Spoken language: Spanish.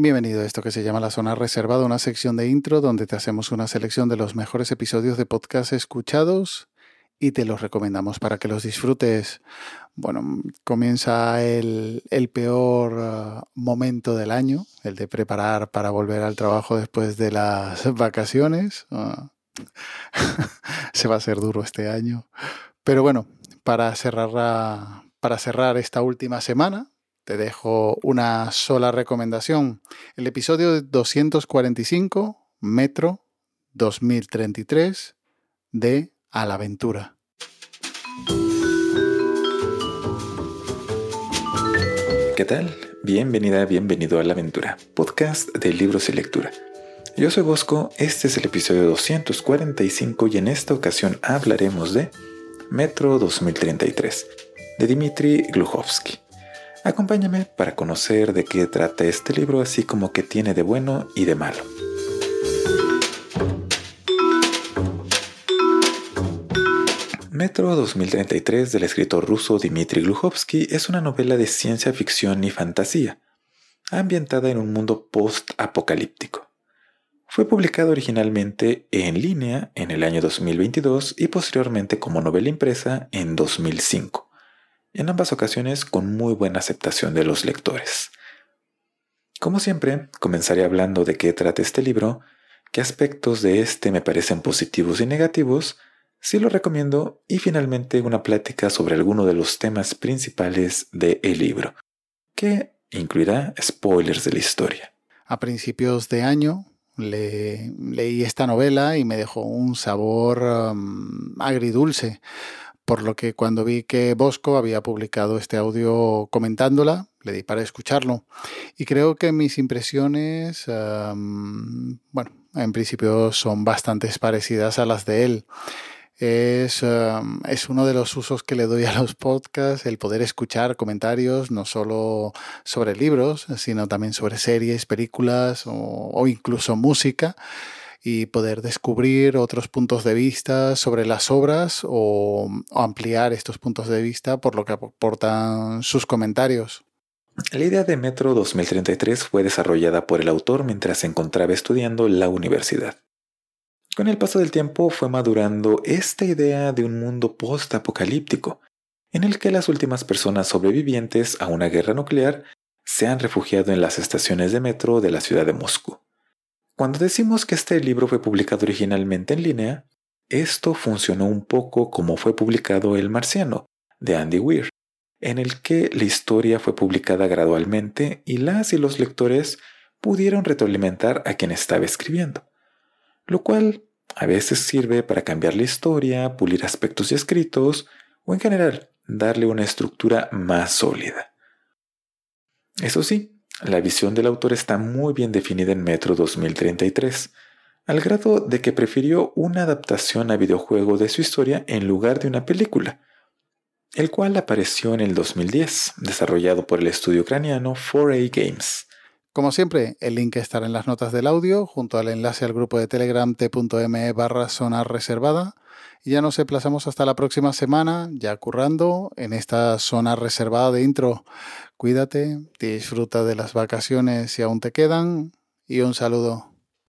Bienvenido a esto que se llama La Zona Reservada, una sección de intro donde te hacemos una selección de los mejores episodios de podcast escuchados y te los recomendamos para que los disfrutes. Bueno, comienza el, peor uh, momento del año, el de preparar para volver al trabajo después de las vacaciones. Uh, se va a hacer duro este año. Pero bueno, para cerrar, para cerrar esta última semana, te dejo una sola recomendación. El episodio 245, Metro 2033, de A la Aventura. ¿Qué tal? Bienvenida, bienvenido a La Aventura, podcast de libros y lectura. Yo soy Bosco, este es el episodio 245 y en esta ocasión hablaremos de Metro 2033, de Dmitry Gluhovsky. Acompáñame para conocer de qué trata este libro, así como qué tiene de bueno y de malo. Metro 2033 del escritor ruso Dmitry Gluhovsky es una novela de ciencia ficción y fantasía, ambientada en un mundo post-apocalíptico. Fue publicado originalmente en línea en el año 2022 y posteriormente como novela impresa en 2005 en ambas ocasiones con muy buena aceptación de los lectores. Como siempre, comenzaré hablando de qué trata este libro, qué aspectos de este me parecen positivos y negativos, si lo recomiendo y finalmente una plática sobre alguno de los temas principales del libro, que incluirá spoilers de la historia. A principios de año leí esta novela y me dejó un sabor um, agridulce por lo que cuando vi que Bosco había publicado este audio comentándola, le di para escucharlo. Y creo que mis impresiones, bueno, en principio son bastante parecidas a las de él. Es, es, uno de los usos que le doy a los podcasts, el poder escuchar comentarios no solo sobre libros, sino también sobre series, películas o incluso música y poder descubrir otros puntos de vista sobre las obras o, ampliar estos puntos de vista por lo que aportan sus comentarios. La idea de Metro 2033 fue desarrollada por el autor mientras se encontraba estudiando la universidad. Con el paso del tiempo fue madurando esta idea de un mundo post-apocalíptico, en el que las últimas personas sobrevivientes a una guerra nuclear se han refugiado en las estaciones de metro de la ciudad de Moscú. Cuando decimos que este libro fue publicado originalmente en línea, esto funcionó un poco como fue publicado El Marciano, de Andy Weir, en el que la historia fue publicada gradualmente y las y los lectores pudieron retroalimentar a quien estaba escribiendo, lo cual a veces sirve para cambiar la historia, pulir aspectos y escritos, o en general darle una estructura más sólida. Eso sí, la visión del autor está muy bien definida en Metro 2033, al grado de que prefirió una adaptación a videojuego de su historia en lugar de una película, el cual apareció en el 2010, desarrollado por el estudio ucraniano 4A Games. Como siempre, el link estará en las notas del audio, junto al enlace al grupo de Telegram t.me barra zona reservada. Y ya nos emplazamos hasta la próxima semana, ya currando en esta zona reservada de intro. Cuídate, disfruta de las vacaciones si aún te quedan y un saludo.